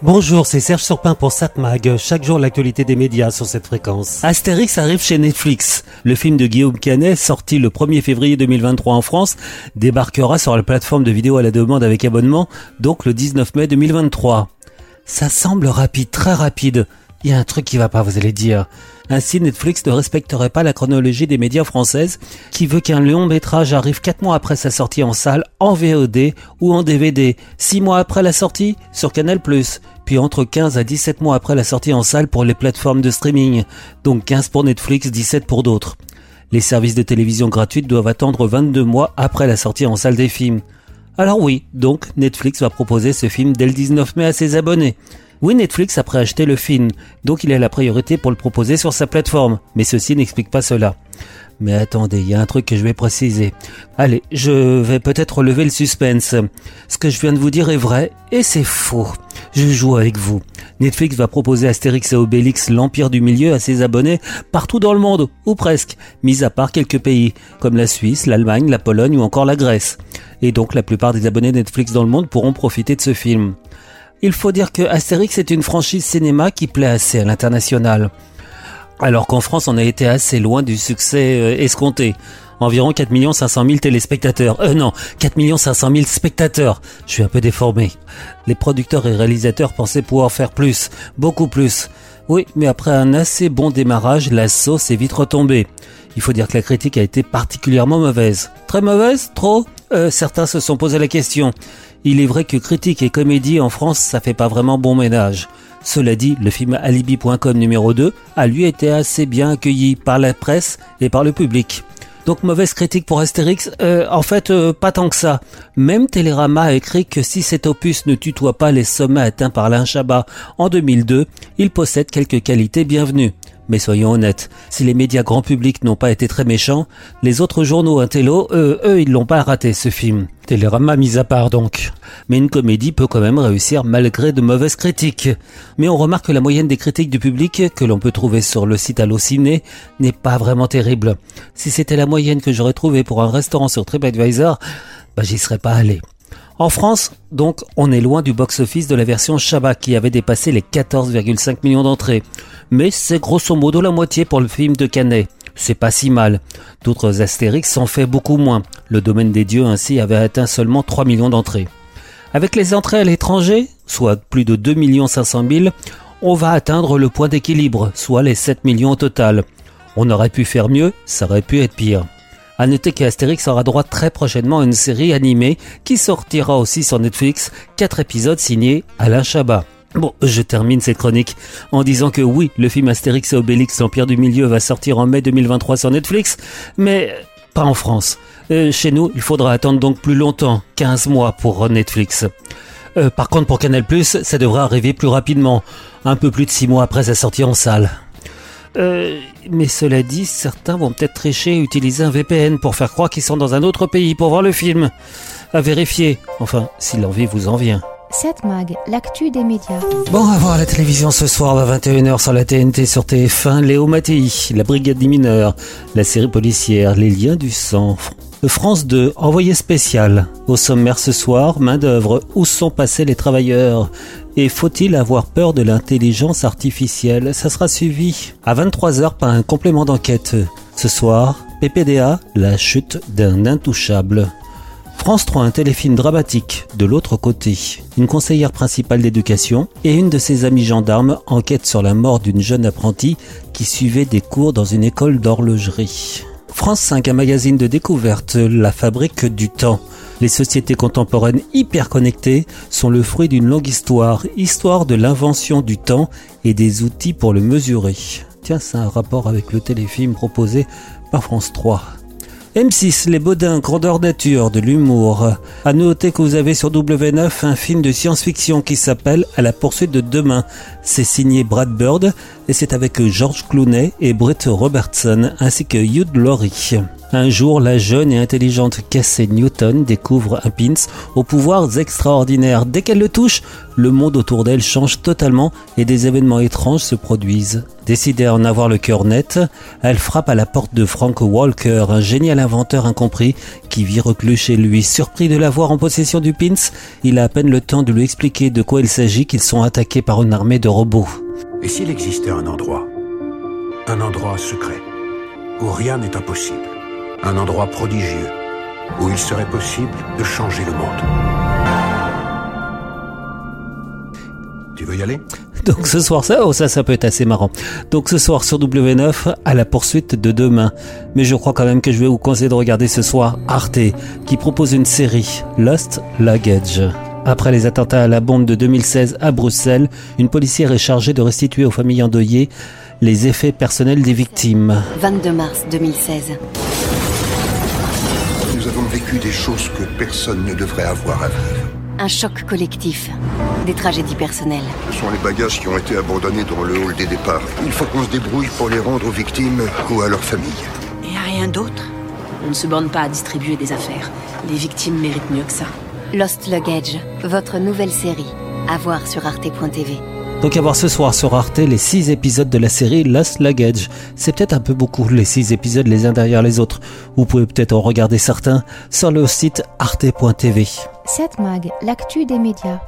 Bonjour, c'est Serge Surpin pour Satmag. Chaque jour, l'actualité des médias sur cette fréquence. Astérix arrive chez Netflix. Le film de Guillaume Canet, sorti le 1er février 2023 en France, débarquera sur la plateforme de vidéo à la demande avec abonnement, donc le 19 mai 2023. Ça semble rapide, très rapide. Il y a un truc qui va pas, vous allez dire. Ainsi, Netflix ne respecterait pas la chronologie des médias françaises, qui veut qu'un long métrage arrive 4 mois après sa sortie en salle, en VOD ou en DVD, 6 mois après la sortie sur Canal+, puis entre 15 à 17 mois après la sortie en salle pour les plateformes de streaming, donc 15 pour Netflix, 17 pour d'autres. Les services de télévision gratuites doivent attendre 22 mois après la sortie en salle des films. Alors oui, donc Netflix va proposer ce film dès le 19 mai à ses abonnés. Oui, Netflix a préacheté le film, donc il a la priorité pour le proposer sur sa plateforme, mais ceci n'explique pas cela. Mais attendez, il y a un truc que je vais préciser. Allez, je vais peut-être relever le suspense. Ce que je viens de vous dire est vrai, et c'est faux. Je joue avec vous. Netflix va proposer Astérix et Obélix l'Empire du Milieu à ses abonnés partout dans le monde, ou presque, mis à part quelques pays, comme la Suisse, l'Allemagne, la Pologne ou encore la Grèce. Et donc la plupart des abonnés Netflix dans le monde pourront profiter de ce film. Il faut dire que Astérix est une franchise cinéma qui plaît assez à l'international. Alors qu'en France, on a été assez loin du succès euh, escompté. Environ 4 500 000 téléspectateurs. Euh non, 4 500 000 spectateurs. Je suis un peu déformé. Les producteurs et réalisateurs pensaient pouvoir faire plus, beaucoup plus. Oui, mais après un assez bon démarrage, la sauce est vite retombée. Il faut dire que la critique a été particulièrement mauvaise. Très mauvaise? Trop? Euh, Certains se sont posé la question. Il est vrai que critique et comédie en France, ça fait pas vraiment bon ménage. Cela dit, le film Alibi.com numéro 2 a lui été assez bien accueilli par la presse et par le public. Donc mauvaise critique pour Astérix euh, En fait, euh, pas tant que ça. Même Télérama a écrit que si cet opus ne tutoie pas les sommets atteints par l'Un Chabat en 2002, il possède quelques qualités bienvenues. Mais soyons honnêtes, si les médias grand public n'ont pas été très méchants, les autres journaux intello, eux, eux, ils l'ont pas raté ce film. Télérama mis à part donc. Mais une comédie peut quand même réussir malgré de mauvaises critiques. Mais on remarque que la moyenne des critiques du public, que l'on peut trouver sur le site Allociné, n'est pas vraiment terrible. Si c'était la moyenne que j'aurais trouvée pour un restaurant sur TripAdvisor, bah j'y serais pas allé. En France, donc, on est loin du box-office de la version Shabbat qui avait dépassé les 14,5 millions d'entrées. Mais c'est grosso modo la moitié pour le film de Canet. C'est pas si mal. D'autres Astérix s'en fait beaucoup moins. Le domaine des dieux ainsi avait atteint seulement 3 millions d'entrées. Avec les entrées à l'étranger, soit plus de 2 500 000, on va atteindre le point d'équilibre, soit les 7 millions au total. On aurait pu faire mieux, ça aurait pu être pire. À noter qu'Astérix aura droit très prochainement à une série animée qui sortira aussi sur Netflix, quatre épisodes signés Alain Chabat. Bon, je termine cette chronique en disant que oui, le film Astérix et Obélix, l'Empire du Milieu, va sortir en mai 2023 sur Netflix, mais pas en France. Euh, chez nous, il faudra attendre donc plus longtemps, 15 mois pour Netflix. Euh, par contre, pour Canal+, ça devrait arriver plus rapidement, un peu plus de 6 mois après sa sortie en salle. Euh, mais cela dit, certains vont peut-être tricher et utiliser un VPN pour faire croire qu'ils sont dans un autre pays pour voir le film. À vérifier. Enfin, si l'envie vous en vient. 7 Mag, l'actu des médias. Bon, à voir la télévision ce soir à 21h sur la TNT sur TF1, Léo Mattei, la brigade des mineurs, la série policière, les liens du sang. France 2, envoyé spécial. Au sommaire ce soir, main d'œuvre, où sont passés les travailleurs? Et faut-il avoir peur de l'intelligence artificielle? Ça sera suivi à 23h par un complément d'enquête. Ce soir, PPDA, la chute d'un intouchable. France 3, un téléfilm dramatique de l'autre côté. Une conseillère principale d'éducation et une de ses amies gendarmes enquêtent sur la mort d'une jeune apprentie qui suivait des cours dans une école d'horlogerie. France 5, un magazine de découverte, la fabrique du temps. Les sociétés contemporaines hyper connectées sont le fruit d'une longue histoire, histoire de l'invention du temps et des outils pour le mesurer. Tiens, c'est un rapport avec le téléfilm proposé par France 3. M6, Les Baudins, grandeur nature, de l'humour. À noter que vous avez sur W9 un film de science-fiction qui s'appelle À la poursuite de demain. C'est signé Brad Bird et c'est avec George Clooney et Brett Robertson ainsi que Hugh Laurie. Un jour, la jeune et intelligente Cassie Newton découvre un pins aux pouvoirs extraordinaires. Dès qu'elle le touche, le monde autour d'elle change totalement et des événements étranges se produisent. Décidée à en avoir le cœur net, elle frappe à la porte de Frank Walker, un génial inventeur incompris qui vit reclus chez lui. Surpris de l'avoir en possession du pins, il a à peine le temps de lui expliquer de quoi il s'agit qu'ils sont attaqués par une armée de robots. Et s'il existait un endroit, un endroit secret, où rien n'est impossible un endroit prodigieux où il serait possible de changer le monde. Tu veux y aller? Donc ce soir, ça, oh, ça, ça peut être assez marrant. Donc ce soir sur W9, à la poursuite de demain. Mais je crois quand même que je vais vous conseiller de regarder ce soir Arte, qui propose une série, Lost Luggage. Après les attentats à la bombe de 2016 à Bruxelles, une policière est chargée de restituer aux familles endeuillées les effets personnels des victimes. 22 mars 2016 vécu des choses que personne ne devrait avoir à vivre. Un choc collectif, des tragédies personnelles. Ce sont les bagages qui ont été abandonnés dans le hall des départs. Il faut qu'on se débrouille pour les rendre aux victimes ou à leurs familles. Et à rien d'autre? On ne se borne pas à distribuer des affaires. Les victimes méritent mieux que ça. Lost Luggage, votre nouvelle série. À voir sur arte.tv. Donc à voir ce soir sur Arte les 6 épisodes de la série Lost Luggage. C'est peut-être un peu beaucoup les 6 épisodes les uns derrière les autres. Vous pouvez peut-être en regarder certains sur le site arte.tv. 7 Mag, l'actu des médias.